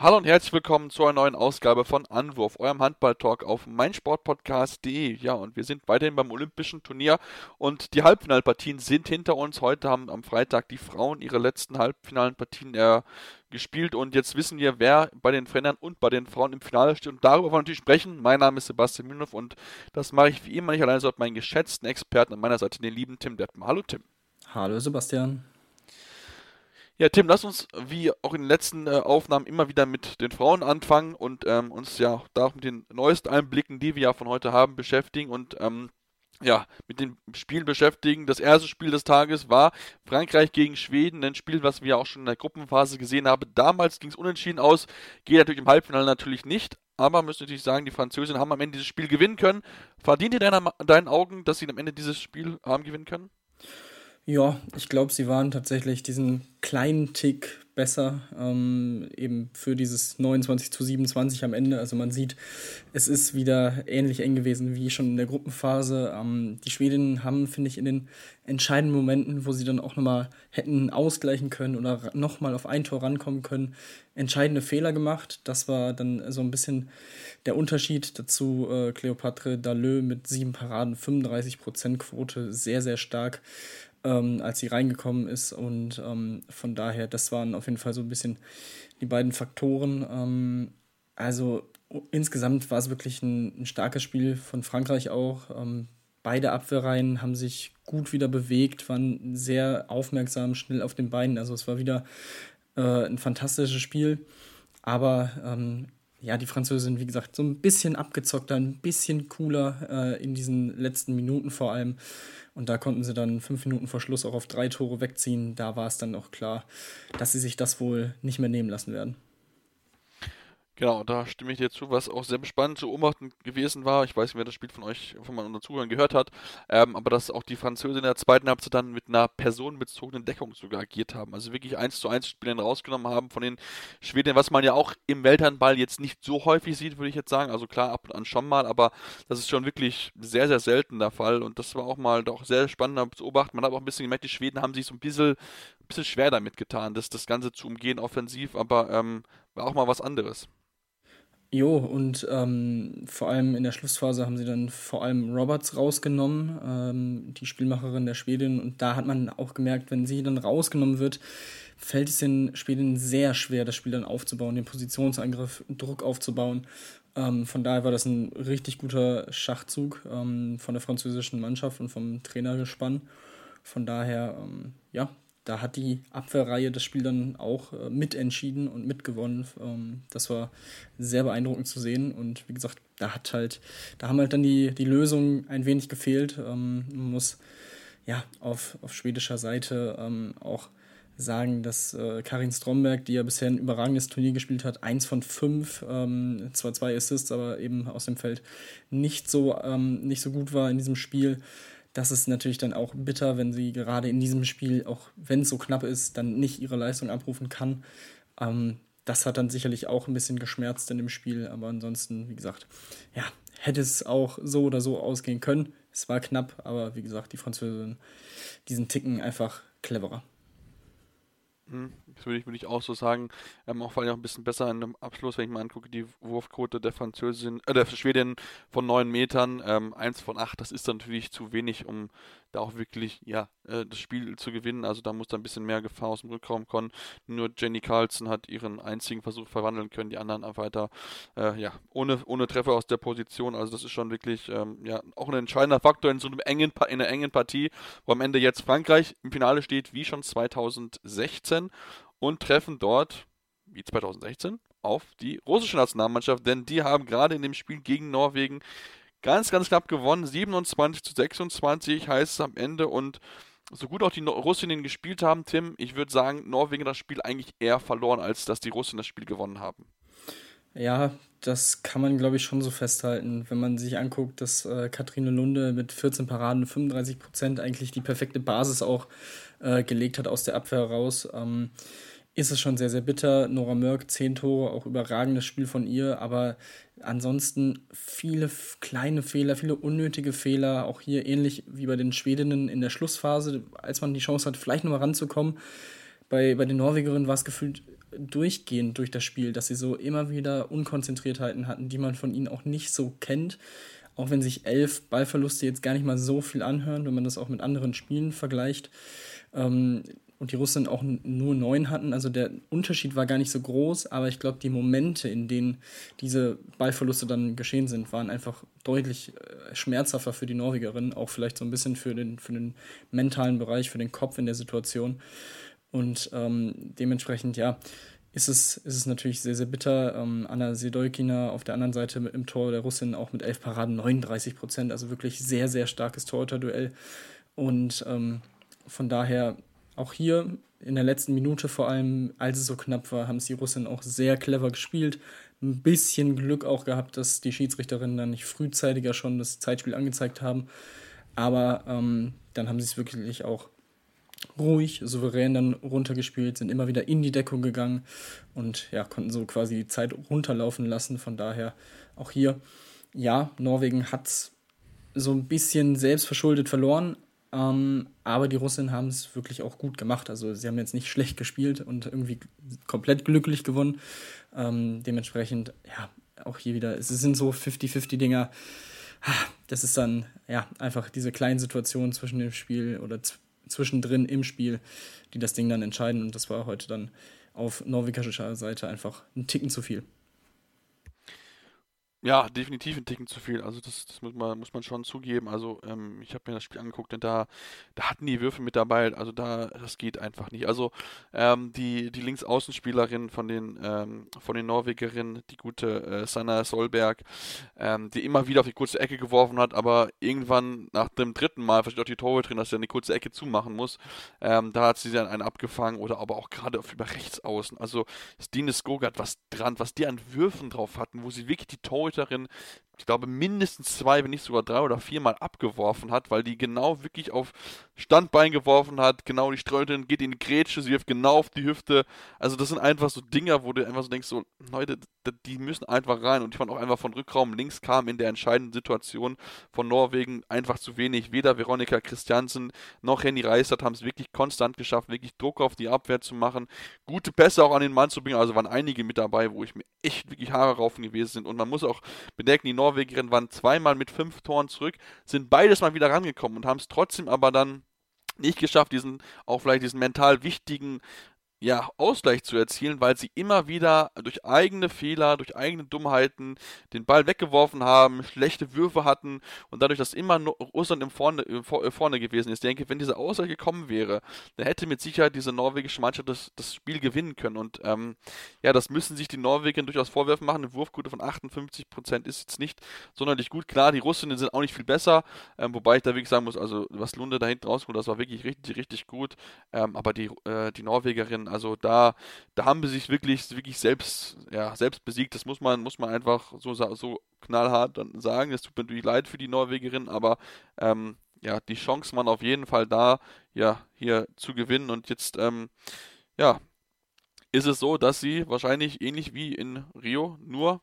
Hallo und herzlich willkommen zu einer neuen Ausgabe von Anwurf, eurem Handball-Talk auf meinsportpodcast.de. Ja, und wir sind weiterhin beim Olympischen Turnier und die Halbfinalpartien sind hinter uns. Heute haben am Freitag die Frauen ihre letzten halbfinalen Partien äh, gespielt und jetzt wissen wir, wer bei den Männern und bei den Frauen im Finale steht und darüber wollen wir natürlich sprechen. Mein Name ist Sebastian Mühlenhoff und das mache ich wie immer nicht alleine, sondern meinen geschätzten Experten an meiner Seite, den lieben Tim Deppen. Hallo Tim. Hallo Sebastian. Ja, Tim, lass uns wie auch in den letzten äh, Aufnahmen immer wieder mit den Frauen anfangen und ähm, uns ja da mit den neuesten Einblicken, die wir ja von heute haben, beschäftigen und ähm, ja, mit dem Spiel beschäftigen. Das erste Spiel des Tages war Frankreich gegen Schweden, ein Spiel, was wir auch schon in der Gruppenphase gesehen haben. Damals ging es unentschieden aus, geht natürlich im Halbfinale natürlich nicht, aber müssen natürlich sagen, die Französinnen haben am Ende dieses Spiel gewinnen können. Verdient ihr deiner, deinen Augen, dass sie am Ende dieses Spiel haben gewinnen können? Ja, ich glaube, sie waren tatsächlich diesen kleinen Tick besser, ähm, eben für dieses 29 zu 27 am Ende. Also man sieht, es ist wieder ähnlich eng gewesen wie schon in der Gruppenphase. Ähm, die Schwedinnen haben, finde ich, in den entscheidenden Momenten, wo sie dann auch nochmal hätten ausgleichen können oder nochmal auf ein Tor rankommen können, entscheidende Fehler gemacht. Das war dann so ein bisschen der Unterschied dazu. Äh, Cleopatre Dalleux mit sieben Paraden, 35% Quote, sehr, sehr stark ähm, als sie reingekommen ist. Und ähm, von daher, das waren auf jeden Fall so ein bisschen die beiden Faktoren. Ähm, also insgesamt war es wirklich ein, ein, starkes Spiel von Frankreich auch. Ähm, beide Abwehrreihen haben sich gut wieder bewegt, waren sehr aufmerksam, schnell auf den Beinen. Also es war wieder äh, ein fantastisches Spiel. Aber ähm, ja, die Französin, wie gesagt, so ein bisschen abgezockter, ein bisschen cooler äh, in diesen letzten Minuten vor allem. Und da konnten sie dann fünf Minuten vor Schluss auch auf drei Tore wegziehen. Da war es dann auch klar, dass sie sich das wohl nicht mehr nehmen lassen werden. Genau, da stimme ich dir zu, was auch sehr spannend zu beobachten gewesen war. Ich weiß nicht, wer das Spiel von euch, von meinen Zuhörern gehört hat, ähm, aber dass auch die Französin in der zweiten Halbzeit dann mit einer personenbezogenen Deckung sogar agiert haben. Also wirklich eins zu eins Spielern rausgenommen haben von den Schweden, was man ja auch im Welthandball jetzt nicht so häufig sieht, würde ich jetzt sagen. Also klar, ab und an schon mal, aber das ist schon wirklich sehr, sehr selten der Fall. Und das war auch mal doch sehr spannend zu beobachten. Man hat auch ein bisschen gemerkt, die Schweden haben sich so ein bisschen, ein bisschen schwer damit getan, das, das Ganze zu umgehen offensiv, aber ähm, war auch mal was anderes. Jo, und ähm, vor allem in der Schlussphase haben sie dann vor allem Roberts rausgenommen, ähm, die Spielmacherin der Schwedin. Und da hat man auch gemerkt, wenn sie dann rausgenommen wird, fällt es den Schwedinnen sehr schwer, das Spiel dann aufzubauen, den Positionsangriff, Druck aufzubauen. Ähm, von daher war das ein richtig guter Schachzug ähm, von der französischen Mannschaft und vom Trainergespann. Von daher, ähm, ja, da hat die Abwehrreihe das Spiel dann auch äh, mitentschieden und mitgewonnen. Ähm, das war sehr beeindruckend zu sehen. Und wie gesagt, da hat halt, da haben halt dann die, die Lösungen ein wenig gefehlt. Ähm, man muss ja auf, auf schwedischer Seite ähm, auch sagen, dass äh, Karin Stromberg, die ja bisher ein überragendes Turnier gespielt hat, eins von fünf, ähm, zwar zwei Assists, aber eben aus dem Feld nicht so, ähm, nicht so gut war in diesem Spiel das ist natürlich dann auch bitter, wenn sie gerade in diesem Spiel, auch wenn es so knapp ist, dann nicht ihre Leistung abrufen kann. Ähm, das hat dann sicherlich auch ein bisschen geschmerzt in dem Spiel, aber ansonsten, wie gesagt, ja, hätte es auch so oder so ausgehen können. Es war knapp, aber wie gesagt, die Französin, diesen Ticken einfach cleverer. Hm, das würde ich, würde ich auch so sagen. Ähm, auch vor allem auch ein bisschen besser in dem Abschluss, wenn ich mal angucke, die Wurfquote der Französin, äh, der Schwedin von 9 Metern, ähm, 1 von 8, das ist natürlich zu wenig, um da auch wirklich, ja, äh, das Spiel zu gewinnen. Also da muss da ein bisschen mehr Gefahr aus dem Rückraum kommen. Nur Jenny Carlson hat ihren einzigen Versuch verwandeln können, die anderen weiter, äh, ja, ohne, ohne Treffer aus der Position. Also das ist schon wirklich, ähm, ja, auch ein entscheidender Faktor in so einem engen, in einer engen Partie, wo am Ende jetzt Frankreich im Finale steht, wie schon 2016 und treffen dort, wie 2016, auf die russische Nationalmannschaft, denn die haben gerade in dem Spiel gegen Norwegen ganz, ganz knapp gewonnen. 27 zu 26 heißt es am Ende und so gut auch die Russinnen gespielt haben, Tim, ich würde sagen, Norwegen das Spiel eigentlich eher verloren, als dass die Russen das Spiel gewonnen haben. Ja, das kann man, glaube ich, schon so festhalten, wenn man sich anguckt, dass äh, Kathrine Lunde mit 14 Paraden, 35 Prozent eigentlich die perfekte Basis auch äh, gelegt hat aus der Abwehr raus. Ähm, ist es schon sehr, sehr bitter. Nora Mörk, zehn Tore, auch überragendes Spiel von ihr, aber ansonsten viele kleine Fehler, viele unnötige Fehler, auch hier ähnlich wie bei den Schwedinnen in der Schlussphase, als man die Chance hat, vielleicht nochmal ranzukommen. Bei, bei den Norwegerinnen war es gefühlt durchgehend durch das Spiel, dass sie so immer wieder Unkonzentriertheiten hatten, die man von ihnen auch nicht so kennt. Auch wenn sich elf Ballverluste jetzt gar nicht mal so viel anhören, wenn man das auch mit anderen Spielen vergleicht. Ähm, und die Russen auch nur neun hatten. Also der Unterschied war gar nicht so groß, aber ich glaube, die Momente, in denen diese Ballverluste dann geschehen sind, waren einfach deutlich äh, schmerzhafter für die Norwegerinnen, auch vielleicht so ein bisschen für den, für den mentalen Bereich, für den Kopf in der Situation. Und ähm, dementsprechend, ja, ist es, ist es natürlich sehr, sehr bitter. Ähm, Anna Sedolkina auf der anderen Seite im Tor der Russin auch mit elf Paraden 39 Prozent, also wirklich sehr, sehr starkes Torhüter-Duell. Und ähm, von daher auch hier in der letzten Minute vor allem, als es so knapp war, haben es die Russen auch sehr clever gespielt. Ein bisschen Glück auch gehabt, dass die Schiedsrichterinnen dann nicht frühzeitiger schon das Zeitspiel angezeigt haben. Aber ähm, dann haben sie es wirklich auch ruhig, souverän dann runtergespielt, sind immer wieder in die Deckung gegangen und ja, konnten so quasi die Zeit runterlaufen lassen. Von daher auch hier, ja, Norwegen hat es so ein bisschen selbstverschuldet verloren, ähm, aber die Russen haben es wirklich auch gut gemacht. Also sie haben jetzt nicht schlecht gespielt und irgendwie komplett glücklich gewonnen. Ähm, dementsprechend, ja, auch hier wieder, es sind so 50-50-Dinger. Das ist dann ja einfach diese kleinen Situationen zwischen dem Spiel oder zwischendrin im Spiel, die das Ding dann entscheiden. Und das war heute dann auf norwegischer Seite einfach ein Ticken zu viel. Ja, definitiv ein Ticken zu viel. Also das, das muss man, muss man schon zugeben. Also ähm, ich habe mir das Spiel angeguckt und da, da hatten die Würfe mit dabei. Also da, das geht einfach nicht. Also ähm, die, die Linksaußenspielerin von den, ähm, von den Norwegerinnen, die gute äh, Sanna Solberg, ähm, die immer wieder auf die kurze Ecke geworfen hat, aber irgendwann nach dem dritten Mal versteht auch die Torhüterin, dass sie eine kurze Ecke zumachen muss. Ähm, da hat sie dann einen abgefangen oder aber auch gerade auf über rechts außen. Also Stine Skogart, was dran, was die an Würfen drauf hatten, wo sie wirklich die Torhüterin Torhüterin ich glaube, mindestens zwei, wenn nicht sogar drei oder viermal abgeworfen hat, weil die genau wirklich auf Standbein geworfen hat, genau die Streunerin geht in die Grätsche, sie wirft genau auf die Hüfte. Also das sind einfach so Dinger, wo du einfach so denkst, so, Leute, die müssen einfach rein. Und ich fand auch einfach von Rückraum links kam in der entscheidenden Situation von Norwegen einfach zu wenig. Weder Veronika Christiansen noch Henny Reisert haben es wirklich konstant geschafft, wirklich Druck auf die Abwehr zu machen, gute Pässe auch an den Mann zu bringen. Also waren einige mit dabei, wo ich mir echt wirklich Haare raufen gewesen sind. Und man muss auch bedenken, die Norwegen Norwegerinnen waren zweimal mit fünf Toren zurück, sind beides mal wieder rangekommen und haben es trotzdem aber dann nicht geschafft, diesen auch vielleicht diesen mental wichtigen ja, Ausgleich zu erzielen, weil sie immer wieder durch eigene Fehler, durch eigene Dummheiten den Ball weggeworfen haben, schlechte Würfe hatten und dadurch, dass immer Russland im vorne, im äh, vorne gewesen ist. Ich denke, wenn diese Ausgleich gekommen wäre, dann hätte mit Sicherheit diese norwegische Mannschaft das, das Spiel gewinnen können. Und ähm, ja, das müssen sich die Norweger durchaus Vorwürfe machen. Eine Wurfquote von 58% ist jetzt nicht sonderlich gut. Klar, die Russinnen sind auch nicht viel besser, ähm, wobei ich da wirklich sagen muss, also was Lunde da hinten rausholt, das war wirklich richtig, richtig gut. Ähm, aber die, äh, die Norwegerinnen also da, da haben sie sich wirklich, wirklich selbst, ja, selbst besiegt. Das muss man, muss man einfach so, so knallhart dann sagen. Es tut mir natürlich leid für die Norwegerin, aber ähm, ja, die Chancen waren auf jeden Fall da, ja, hier zu gewinnen. Und jetzt, ähm, ja, ist es so, dass sie wahrscheinlich ähnlich wie in Rio nur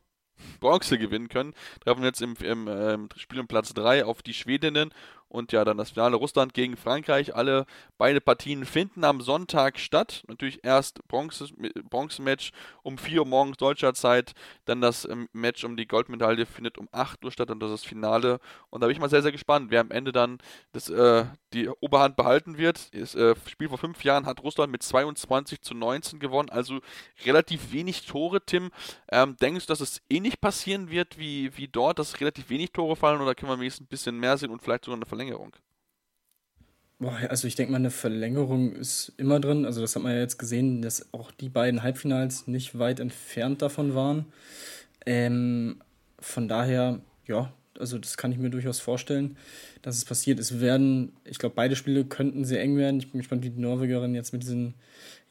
Bronze gewinnen können. Treffen jetzt im, im äh, Spiel um Platz 3 auf die Schwedinnen und ja, dann das Finale Russland gegen Frankreich. Alle beide Partien finden am Sonntag statt. Natürlich erst Bronze, Bronzematch um 4 Uhr morgens deutscher Zeit. Dann das ähm, Match um die Goldmedaille findet um 8 Uhr statt und das ist das Finale. Und da bin ich mal sehr, sehr gespannt, wer am Ende dann das, äh, die Oberhand behalten wird. Das äh, Spiel vor fünf Jahren hat Russland mit 22 zu 19 gewonnen. Also relativ wenig Tore, Tim. Ähm, denkst du, dass es ähnlich passieren wird wie, wie dort, dass relativ wenig Tore fallen oder können wir wenigstens ein bisschen mehr sehen und vielleicht sogar eine Verlängerung? Boah, also ich denke mal, eine Verlängerung ist immer drin. Also das hat man ja jetzt gesehen, dass auch die beiden Halbfinals nicht weit entfernt davon waren. Ähm, von daher, ja, also das kann ich mir durchaus vorstellen, dass es passiert. Es werden, ich glaube, beide Spiele könnten sehr eng werden. Ich bin gespannt, wie die Norwegerinnen jetzt mit diesem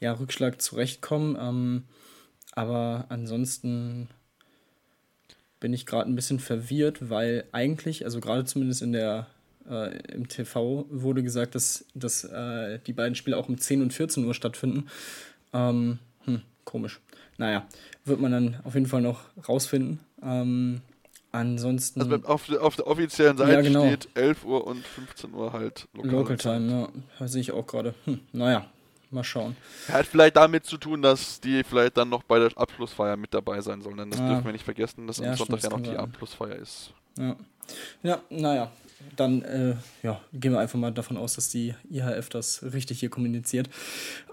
ja, Rückschlag zurechtkommen. Ähm, aber ansonsten bin ich gerade ein bisschen verwirrt, weil eigentlich, also gerade zumindest in der äh, im TV wurde gesagt, dass, dass äh, die beiden Spiele auch um 10 und 14 Uhr stattfinden. Ähm, Komisch. Naja, wird man dann auf jeden Fall noch rausfinden. Ähm, ansonsten. Also auf, auf der offiziellen Seite ja, genau. steht 11 Uhr und 15 Uhr halt Local, Local Time. Ja, sehe ich auch gerade. Hm, naja, mal schauen. Hat vielleicht damit zu tun, dass die vielleicht dann noch bei der Abschlussfeier mit dabei sein sollen. Denn das ja. dürfen wir nicht vergessen, dass ja, am Sonntag ja noch die. Abschlussfeier ist. Ja, ja naja. Dann äh, ja, gehen wir einfach mal davon aus, dass die IHF das richtig hier kommuniziert.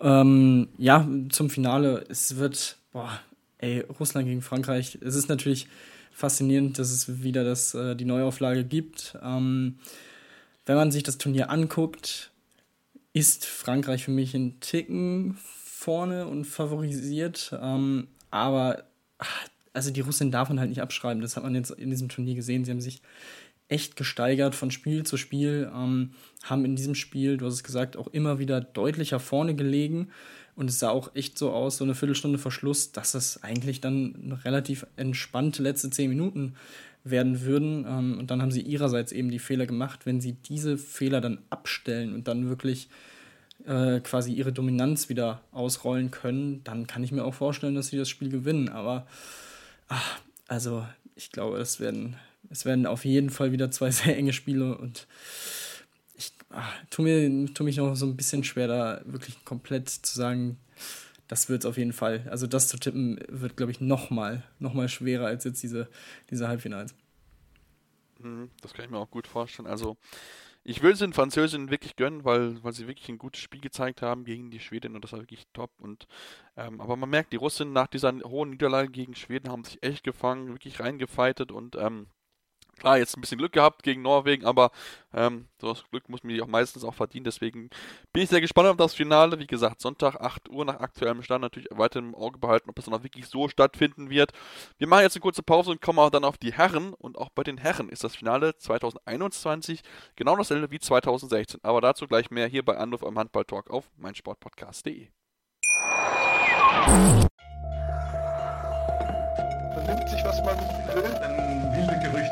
Ähm, ja, zum Finale. Es wird, boah, ey, Russland gegen Frankreich. Es ist natürlich faszinierend, dass es wieder das, äh, die Neuauflage gibt. Ähm, wenn man sich das Turnier anguckt, ist Frankreich für mich ein Ticken vorne und favorisiert. Ähm, aber also die Russen darf man halt nicht abschreiben. Das hat man jetzt in diesem Turnier gesehen. Sie haben sich echt gesteigert von Spiel zu Spiel, ähm, haben in diesem Spiel, du hast es gesagt, auch immer wieder deutlicher vorne gelegen. Und es sah auch echt so aus, so eine Viertelstunde vor Schluss, dass es eigentlich dann relativ entspannte letzte zehn Minuten werden würden. Ähm, und dann haben sie ihrerseits eben die Fehler gemacht. Wenn sie diese Fehler dann abstellen und dann wirklich äh, quasi ihre Dominanz wieder ausrollen können, dann kann ich mir auch vorstellen, dass sie das Spiel gewinnen. Aber ach, also ich glaube, es werden, es werden auf jeden Fall wieder zwei sehr enge Spiele und ich ach, tue mir tu mich noch so ein bisschen schwer, da wirklich komplett zu sagen, das wird es auf jeden Fall. Also das zu tippen wird, glaube ich, nochmal noch mal schwerer als jetzt diese, diese Halbfinals. Mhm, das kann ich mir auch gut vorstellen. Also ich will es den Französinnen wirklich gönnen, weil, weil sie wirklich ein gutes Spiel gezeigt haben gegen die Schweden und das war wirklich top. Und, ähm, aber man merkt, die Russen nach dieser hohen Niederlage gegen Schweden haben sich echt gefangen, wirklich reingefeitet und ähm, Klar, jetzt ein bisschen Glück gehabt gegen Norwegen, aber ähm, das Glück muss man sich auch meistens auch verdienen. Deswegen bin ich sehr gespannt auf das Finale. Wie gesagt, Sonntag 8 Uhr nach aktuellem Stand natürlich weiter im Auge behalten, ob es dann auch wirklich so stattfinden wird. Wir machen jetzt eine kurze Pause und kommen auch dann auf die Herren. Und auch bei den Herren ist das Finale 2021 genau dasselbe wie 2016. Aber dazu gleich mehr hier bei Anruf am Handball-Talk auf meinsportpodcast.de. Vernimmt sich, was man will,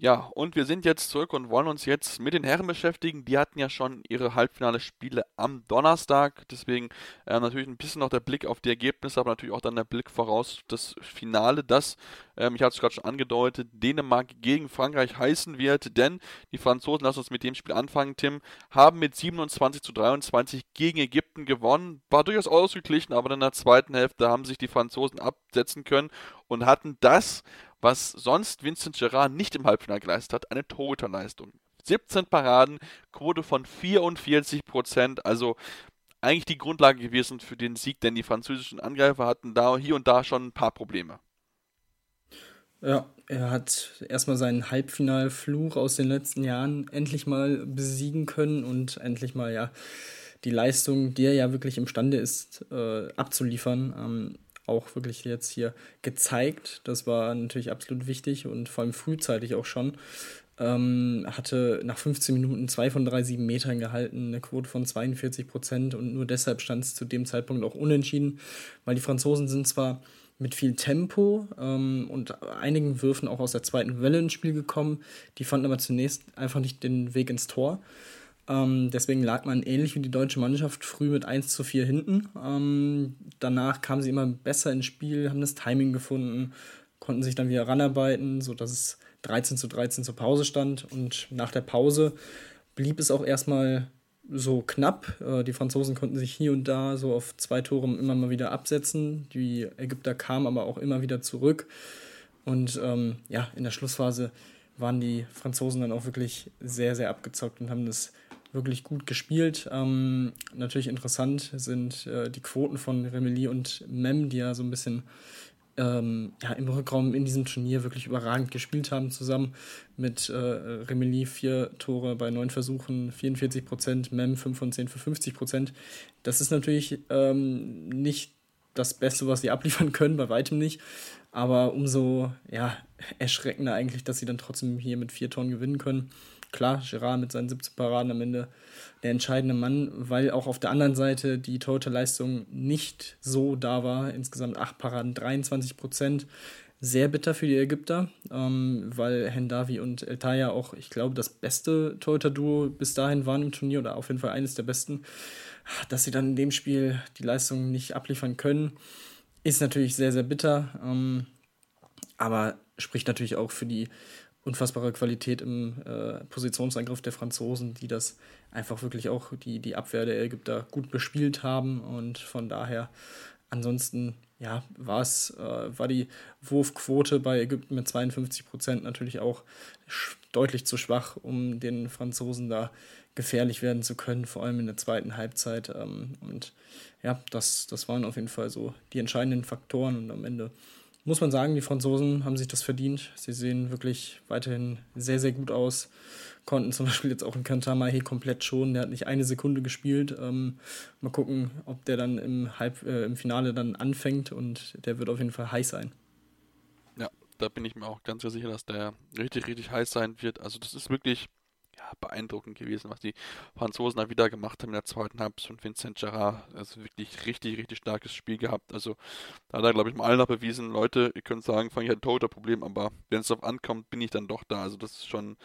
Ja, und wir sind jetzt zurück und wollen uns jetzt mit den Herren beschäftigen. Die hatten ja schon ihre Halbfinale-Spiele am Donnerstag. Deswegen äh, natürlich ein bisschen noch der Blick auf die Ergebnisse, aber natürlich auch dann der Blick voraus das Finale, das, ähm, ich hatte es gerade schon angedeutet, Dänemark gegen Frankreich heißen wird. Denn die Franzosen, lass uns mit dem Spiel anfangen, Tim, haben mit 27 zu 23 gegen Ägypten gewonnen. War durchaus ausgeglichen, aber in der zweiten Hälfte haben sich die Franzosen absetzen können und hatten das was sonst Vincent Gerard nicht im Halbfinale geleistet hat, eine Torhüterleistung. 17 Paraden, Quote von 44 Prozent, also eigentlich die Grundlage gewesen für den Sieg, denn die französischen Angreifer hatten da hier und da schon ein paar Probleme. Ja, er hat erstmal seinen Halbfinalfluch aus den letzten Jahren endlich mal besiegen können und endlich mal ja die Leistung, die er ja wirklich imstande ist, äh, abzuliefern. Ähm, auch wirklich jetzt hier gezeigt. Das war natürlich absolut wichtig und vor allem frühzeitig auch schon. Ähm, hatte nach 15 Minuten zwei von drei sieben Metern gehalten, eine Quote von 42 Prozent und nur deshalb stand es zu dem Zeitpunkt auch unentschieden, weil die Franzosen sind zwar mit viel Tempo ähm, und einigen Würfen auch aus der zweiten Welle ins Spiel gekommen, die fanden aber zunächst einfach nicht den Weg ins Tor. Ähm, deswegen lag man ähnlich wie die deutsche Mannschaft früh mit 1 zu 4 hinten. Ähm, danach kamen sie immer besser ins Spiel, haben das Timing gefunden, konnten sich dann wieder ranarbeiten, sodass es 13 zu 13 zur Pause stand. Und nach der Pause blieb es auch erstmal so knapp. Äh, die Franzosen konnten sich hier und da so auf zwei Tore immer mal wieder absetzen. Die Ägypter kamen aber auch immer wieder zurück. Und ähm, ja, in der Schlussphase waren die Franzosen dann auch wirklich sehr, sehr abgezockt und haben das wirklich gut gespielt. Ähm, natürlich interessant sind äh, die Quoten von Remeli und Mem, die ja so ein bisschen ähm, ja, im Rückraum in diesem Turnier wirklich überragend gespielt haben, zusammen mit äh, Remeli vier Tore bei neun Versuchen, 44 Prozent, Mem 5 von 10 für 50 Prozent. Das ist natürlich ähm, nicht das Beste, was sie abliefern können, bei weitem nicht. Aber umso ja, erschreckender eigentlich, dass sie dann trotzdem hier mit vier Toren gewinnen können. Klar, Gerard mit seinen 17 Paraden am Ende der entscheidende Mann, weil auch auf der anderen Seite die Torhüterleistung nicht so da war. Insgesamt 8 Paraden, 23 Prozent. Sehr bitter für die Ägypter, ähm, weil Hendavi und Eltaya auch, ich glaube, das beste Torhüter-Duo bis dahin waren im Turnier oder auf jeden Fall eines der besten. Dass sie dann in dem Spiel die Leistung nicht abliefern können, ist natürlich sehr, sehr bitter. Ähm, aber spricht natürlich auch für die unfassbare Qualität im äh, Positionsangriff der Franzosen, die das einfach wirklich auch die, die Abwehr der Ägypter gut bespielt haben und von daher ansonsten ja, äh, war die Wurfquote bei Ägypten mit 52 Prozent natürlich auch deutlich zu schwach, um den Franzosen da gefährlich werden zu können, vor allem in der zweiten Halbzeit. Ähm, und ja, das, das waren auf jeden Fall so die entscheidenden Faktoren und am Ende muss man sagen, die Franzosen haben sich das verdient. Sie sehen wirklich weiterhin sehr, sehr gut aus. Konnten zum Beispiel jetzt auch in Kantamahe komplett schon. Der hat nicht eine Sekunde gespielt. Ähm, mal gucken, ob der dann im, Halb, äh, im Finale dann anfängt und der wird auf jeden Fall heiß sein. Ja, da bin ich mir auch ganz sicher, dass der richtig, richtig heiß sein wird. Also das ist wirklich beeindruckend gewesen, was die Franzosen da wieder gemacht haben in der zweiten Halbzeit von Vincent Gerard. Also wirklich richtig, richtig starkes Spiel gehabt. Also da hat er, glaube ich, mal allen noch bewiesen, Leute, ihr könnt sagen, fange ich ein toter Problem, aber wenn es darauf ankommt, bin ich dann doch da. Also das ist schon,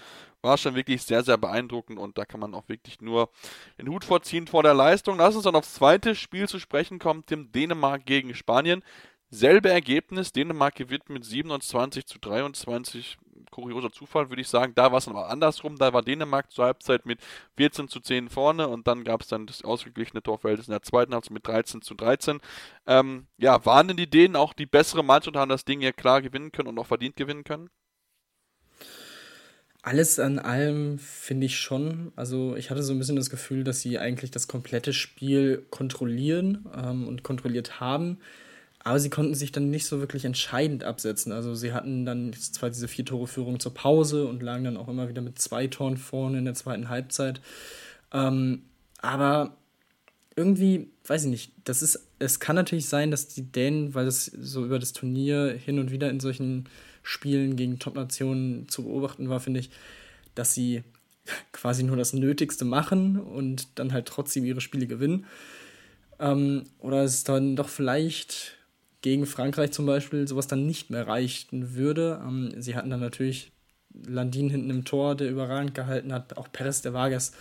war schon wirklich sehr, sehr beeindruckend und da kann man auch wirklich nur den Hut vorziehen vor der Leistung. Lass uns dann aufs zweite Spiel zu sprechen kommen, dem Dänemark gegen Spanien. Selbe Ergebnis, Dänemark gewinnt mit 27 zu 23 kurioser Zufall, würde ich sagen. Da war es aber andersrum. Da war Dänemark zur Halbzeit mit 14 zu 10 vorne und dann gab es dann das ausgeglichene Torverhältnis in der zweiten Halbzeit mit 13 zu 13. Ähm, ja, waren denn die Dänen auch die bessere Mannschaft und haben das Ding ja klar gewinnen können und auch verdient gewinnen können? Alles an allem finde ich schon. Also ich hatte so ein bisschen das Gefühl, dass sie eigentlich das komplette Spiel kontrollieren ähm, und kontrolliert haben. Aber sie konnten sich dann nicht so wirklich entscheidend absetzen. Also sie hatten dann zwar diese vier Tore Führung zur Pause und lagen dann auch immer wieder mit zwei Toren vorne in der zweiten Halbzeit. Ähm, aber irgendwie, weiß ich nicht, das ist, es kann natürlich sein, dass die Dänen, weil es so über das Turnier hin und wieder in solchen Spielen gegen Top-Nationen zu beobachten war, finde ich, dass sie quasi nur das Nötigste machen und dann halt trotzdem ihre Spiele gewinnen. Ähm, oder es dann doch vielleicht gegen Frankreich zum Beispiel sowas dann nicht mehr reichen würde. Ähm, sie hatten dann natürlich Landin hinten im Tor, der überragend gehalten hat, auch Perez de Vargas.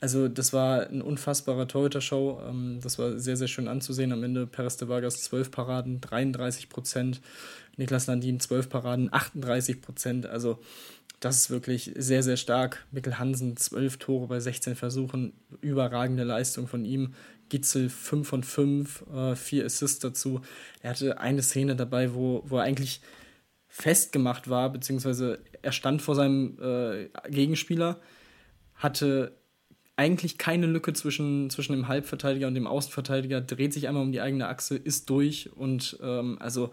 Also das war ein unfassbarer Torhüter-Show. Ähm, das war sehr, sehr schön anzusehen. Am Ende Perez de Vargas 12 Paraden, 33 Prozent. Niklas Landin 12 Paraden, 38 Prozent. Also das ist wirklich sehr, sehr stark. Mikkel Hansen 12 Tore bei 16 Versuchen. Überragende Leistung von ihm. Gitzel 5 von 5, äh, 4 Assists dazu. Er hatte eine Szene dabei, wo, wo er eigentlich festgemacht war, beziehungsweise er stand vor seinem äh, Gegenspieler, hatte eigentlich keine Lücke zwischen, zwischen dem Halbverteidiger und dem Außenverteidiger, dreht sich einmal um die eigene Achse, ist durch und ähm, also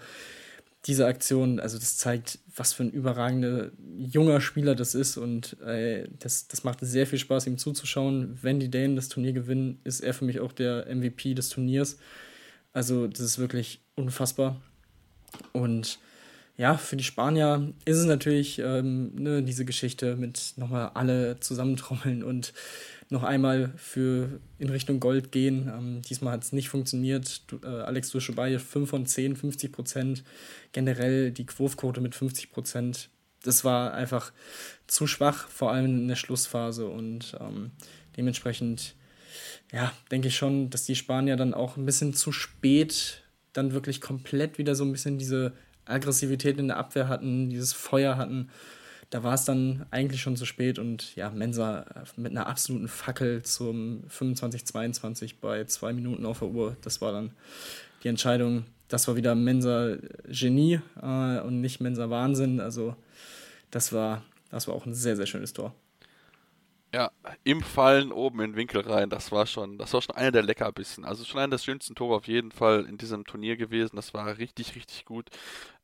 diese Aktion, also das zeigt, was für ein überragender junger Spieler das ist und äh, das, das macht sehr viel Spaß, ihm zuzuschauen. Wenn die Dänen das Turnier gewinnen, ist er für mich auch der MVP des Turniers. Also das ist wirklich unfassbar. Und ja, für die Spanier ist es natürlich ähm, ne, diese Geschichte mit nochmal alle zusammentrommeln und noch einmal für in Richtung Gold gehen. Ähm, diesmal hat es nicht funktioniert. Du, äh, Alex Duschebaye 5 von 10, 50 Prozent. Generell die Wurfquote mit 50 Prozent. Das war einfach zu schwach, vor allem in der Schlussphase. Und ähm, dementsprechend, ja, denke ich schon, dass die Spanier dann auch ein bisschen zu spät dann wirklich komplett wieder so ein bisschen diese Aggressivität in der Abwehr hatten, dieses Feuer hatten da war es dann eigentlich schon zu spät und ja, Mensa mit einer absoluten Fackel zum 25-22 bei zwei Minuten auf der Uhr. Das war dann die Entscheidung. Das war wieder Mensa Genie äh, und nicht Mensa Wahnsinn. Also das war, das war auch ein sehr, sehr schönes Tor. Ja, im Fallen oben in den Winkel rein, das war schon, das war schon einer der Leckerbissen. Also schon einer der schönsten Tore auf jeden Fall in diesem Turnier gewesen. Das war richtig, richtig gut.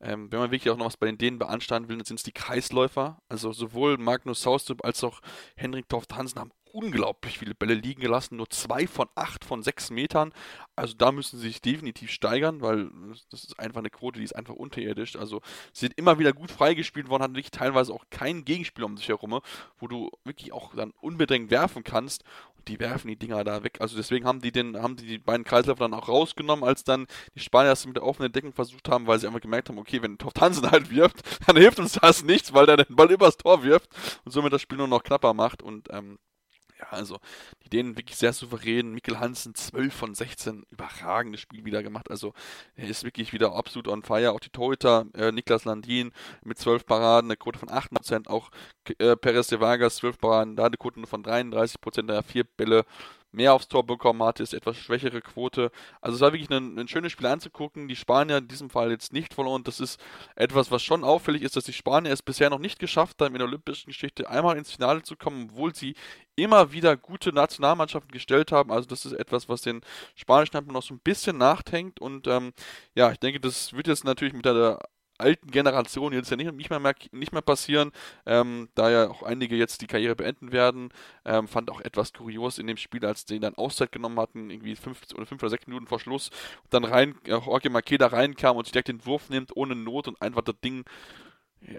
Ähm, wenn man wirklich auch noch was bei den Dänen beanstanden will, dann sind es die Kreisläufer. Also sowohl Magnus Saustrup als auch Henrik Toft Hansen haben unglaublich viele Bälle liegen gelassen, nur zwei von acht von sechs Metern. Also da müssen sie sich definitiv steigern, weil das ist einfach eine Quote, die ist einfach unterirdisch. Also sie sind immer wieder gut freigespielt worden, hatten wirklich teilweise auch keinen Gegenspieler um sich herum, wo du wirklich auch dann unbedingt werfen kannst. Und die werfen die Dinger da weg. Also deswegen haben die den, haben die, die beiden Kreisläufer dann auch rausgenommen, als dann die Spanier es mit der offenen Deckung versucht haben, weil sie einfach gemerkt haben, okay, wenn Toft Hansen halt wirft, dann hilft uns das nichts, weil der den Ball übers Tor wirft und somit das Spiel nur noch knapper macht. Und ähm, ja, also die Dänen wirklich sehr souverän. Mikkel Hansen 12 von 16, überragendes Spiel wieder gemacht. Also er ist wirklich wieder absolut on fire. Auch die Torhüter, äh, Niklas Landin mit 12 Paraden, eine Quote von 8%. Auch äh, Perez de Vargas 12 Paraden, da eine Quote von 33%, da vier Bälle mehr aufs Tor bekommen hatte, ist etwas schwächere Quote. Also es war wirklich ein, ein, schönes Spiel anzugucken. Die Spanier in diesem Fall jetzt nicht verloren. Das ist etwas, was schon auffällig ist, dass die Spanier es bisher noch nicht geschafft haben, in der olympischen Geschichte einmal ins Finale zu kommen, obwohl sie immer wieder gute Nationalmannschaften gestellt haben. Also das ist etwas, was den spanischen Handball noch so ein bisschen nachhängt. Und ähm, ja, ich denke, das wird jetzt natürlich mit der alten Generation jetzt ja nicht, nicht, mehr, nicht mehr passieren, ähm, da ja auch einige jetzt die Karriere beenden werden. Ähm, fand auch etwas kurios in dem Spiel, als die dann Auszeit genommen hatten, irgendwie fünf oder fünf oder sechs Minuten vor Schluss, und dann rein, äh, Jorge Makeda reinkam und direkt den Wurf nimmt ohne Not und einfach das Ding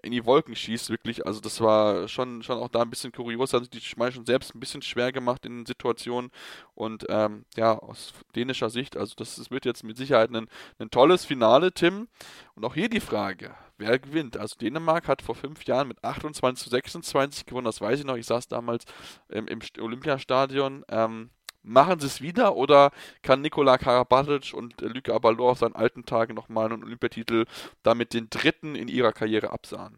in die Wolken schießt, wirklich. Also das war schon, schon auch da ein bisschen kurios. Haben sich die Schmeiß schon selbst ein bisschen schwer gemacht in Situationen. Und ähm, ja, aus dänischer Sicht, also das, das wird jetzt mit Sicherheit ein, ein tolles Finale, Tim. Und auch hier die Frage, wer gewinnt? Also Dänemark hat vor fünf Jahren mit 28 zu 26 gewonnen, das weiß ich noch. Ich saß damals ähm, im Olympiastadion. Ähm, Machen sie es wieder oder kann Nikola Karabatic und Luke Abalor auf seinen alten Tagen nochmal einen Olympiatitel damit den dritten in ihrer Karriere absahen?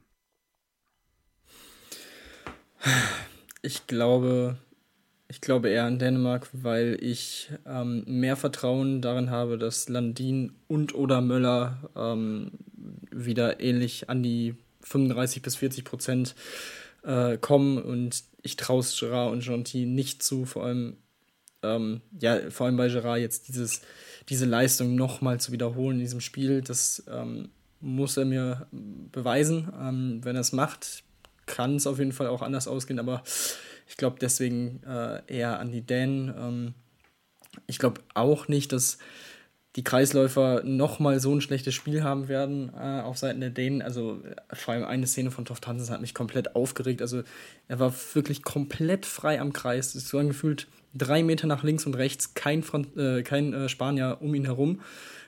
Ich glaube, ich glaube eher an Dänemark, weil ich ähm, mehr Vertrauen darin habe, dass Landin und oder Möller ähm, wieder ähnlich an die 35 bis 40 Prozent äh, kommen und ich traue Gerard und Gentil nicht zu, vor allem ähm, ja, vor allem bei Gerard jetzt dieses, diese Leistung nochmal zu wiederholen in diesem Spiel, das ähm, muss er mir beweisen. Ähm, wenn er es macht, kann es auf jeden Fall auch anders ausgehen, aber ich glaube deswegen äh, eher an die Dänen. Ähm, ich glaube auch nicht, dass die Kreisläufer nochmal so ein schlechtes Spiel haben werden äh, auf Seiten der Dänen. Also vor allem eine Szene von Toft Hansen hat mich komplett aufgeregt. Also er war wirklich komplett frei am Kreis. Es war gefühlt drei Meter nach links und rechts, kein, Front, äh, kein äh, Spanier um ihn herum.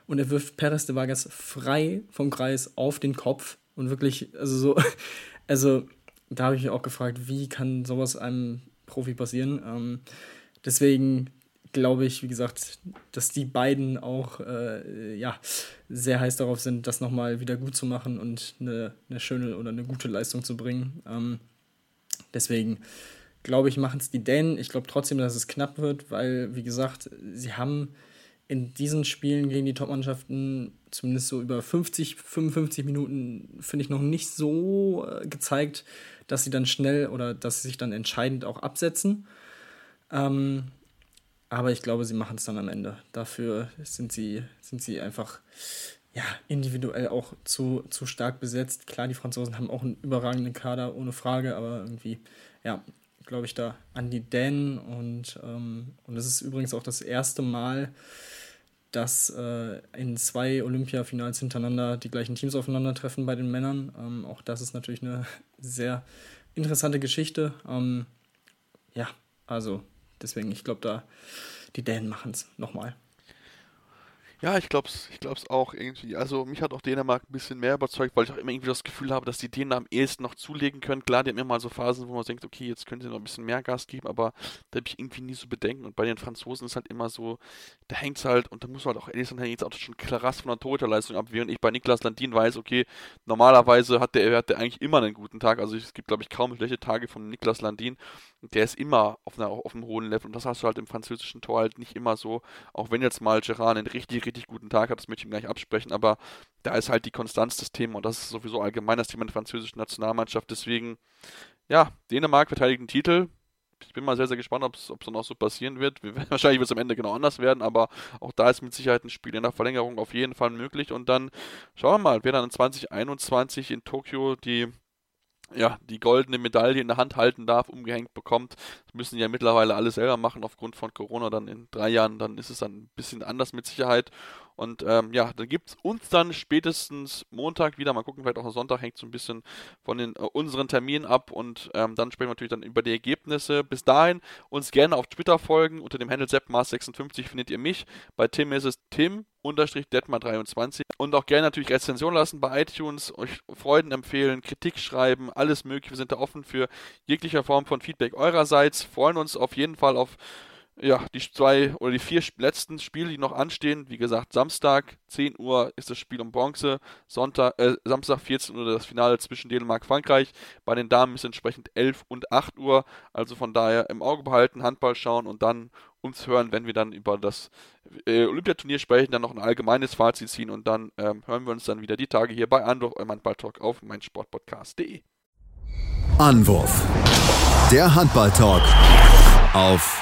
Und er wirft Perez de Vargas frei vom Kreis auf den Kopf. Und wirklich, also so, also da habe ich mich auch gefragt, wie kann sowas einem Profi passieren? Ähm, deswegen glaube ich, wie gesagt, dass die beiden auch äh, ja, sehr heiß darauf sind, das nochmal wieder gut zu machen und eine, eine schöne oder eine gute Leistung zu bringen. Ähm, deswegen glaube ich, machen es die Dänen. Ich glaube trotzdem, dass es knapp wird, weil, wie gesagt, sie haben in diesen Spielen gegen die Top-Mannschaften zumindest so über 50, 55 Minuten, finde ich, noch nicht so äh, gezeigt, dass sie dann schnell oder dass sie sich dann entscheidend auch absetzen. Ähm, aber ich glaube, sie machen es dann am Ende. Dafür sind sie, sind sie einfach ja, individuell auch zu, zu stark besetzt. Klar, die Franzosen haben auch einen überragenden Kader, ohne Frage, aber irgendwie, ja, glaube ich, da an die Dänen. Und, ähm, und das ist übrigens auch das erste Mal, dass äh, in zwei Olympiafinals hintereinander die gleichen Teams aufeinandertreffen bei den Männern. Ähm, auch das ist natürlich eine sehr interessante Geschichte. Ähm, ja, also deswegen, ich glaube, da die Dänen machen es nochmal. Ja, ich glaube es ich glaub's auch irgendwie. Also mich hat auch Dänemark ein bisschen mehr überzeugt, weil ich auch immer irgendwie das Gefühl habe, dass die Dänen am ehesten noch zulegen können. Klar, die haben immer mal so Phasen, wo man denkt, okay, jetzt können sie noch ein bisschen mehr Gas geben, aber da habe ich irgendwie nie so Bedenken. Und bei den Franzosen ist halt immer so, da hängt es halt, und da muss man halt auch ehrlich sein, es auch schon krass von der Torhüterleistung ab, während ich bei Niklas Landin weiß, okay, normalerweise hat der, hat der eigentlich immer einen guten Tag. Also es gibt, glaube ich, kaum schlechte Tage von Niklas Landin. Der ist immer auf, einer, auf einem hohen Level. Und das hast du halt im französischen Tor halt nicht immer so, auch wenn jetzt mal Gerard einen richtig, richtig richtig guten Tag hat, das möchte ich ihm gleich absprechen, aber da ist halt die Konstanz das Thema und das ist sowieso allgemein das Thema der französischen Nationalmannschaft. Deswegen, ja, Dänemark verteidigt den Titel. Ich bin mal sehr, sehr gespannt, ob es auch so passieren wird. Wahrscheinlich wird es am Ende genau anders werden, aber auch da ist mit Sicherheit ein Spiel in der Verlängerung auf jeden Fall möglich. Und dann schauen wir mal, wer dann in 2021 in Tokio die ja, die goldene Medaille in der Hand halten darf, umgehängt bekommt. Das müssen ja mittlerweile alle selber machen aufgrund von Corona. Dann in drei Jahren, dann ist es dann ein bisschen anders mit Sicherheit. Und ähm, ja, dann gibt es uns dann spätestens Montag wieder. Mal gucken, vielleicht auch am Sonntag hängt so ein bisschen von den, äh, unseren Terminen ab. Und ähm, dann sprechen wir natürlich dann über die Ergebnisse. Bis dahin uns gerne auf Twitter folgen. Unter dem Handle ZeppMars56 findet ihr mich. Bei Tim ist es Tim unterstrich Detmar23 und auch gerne natürlich Rezension lassen bei iTunes, euch Freuden empfehlen, Kritik schreiben, alles mögliche. Wir sind da offen für jegliche Form von Feedback eurerseits. Freuen uns auf jeden Fall auf ja, die zwei oder die vier letzten Spiele, die noch anstehen. Wie gesagt, Samstag 10 Uhr ist das Spiel um Bronze, Sonntag, äh, Samstag 14 Uhr das Finale zwischen Dänemark und Frankreich. Bei den Damen ist entsprechend 11 und 8 Uhr. Also von daher im Auge behalten, Handball schauen und dann uns hören, wenn wir dann über das äh, Olympiaturnier sprechen, dann noch ein allgemeines Fazit ziehen und dann ähm, hören wir uns dann wieder die Tage hier bei Anwurf, eurem Handballtalk auf meinsportpodcast.de. Anwurf. Der Handballtalk auf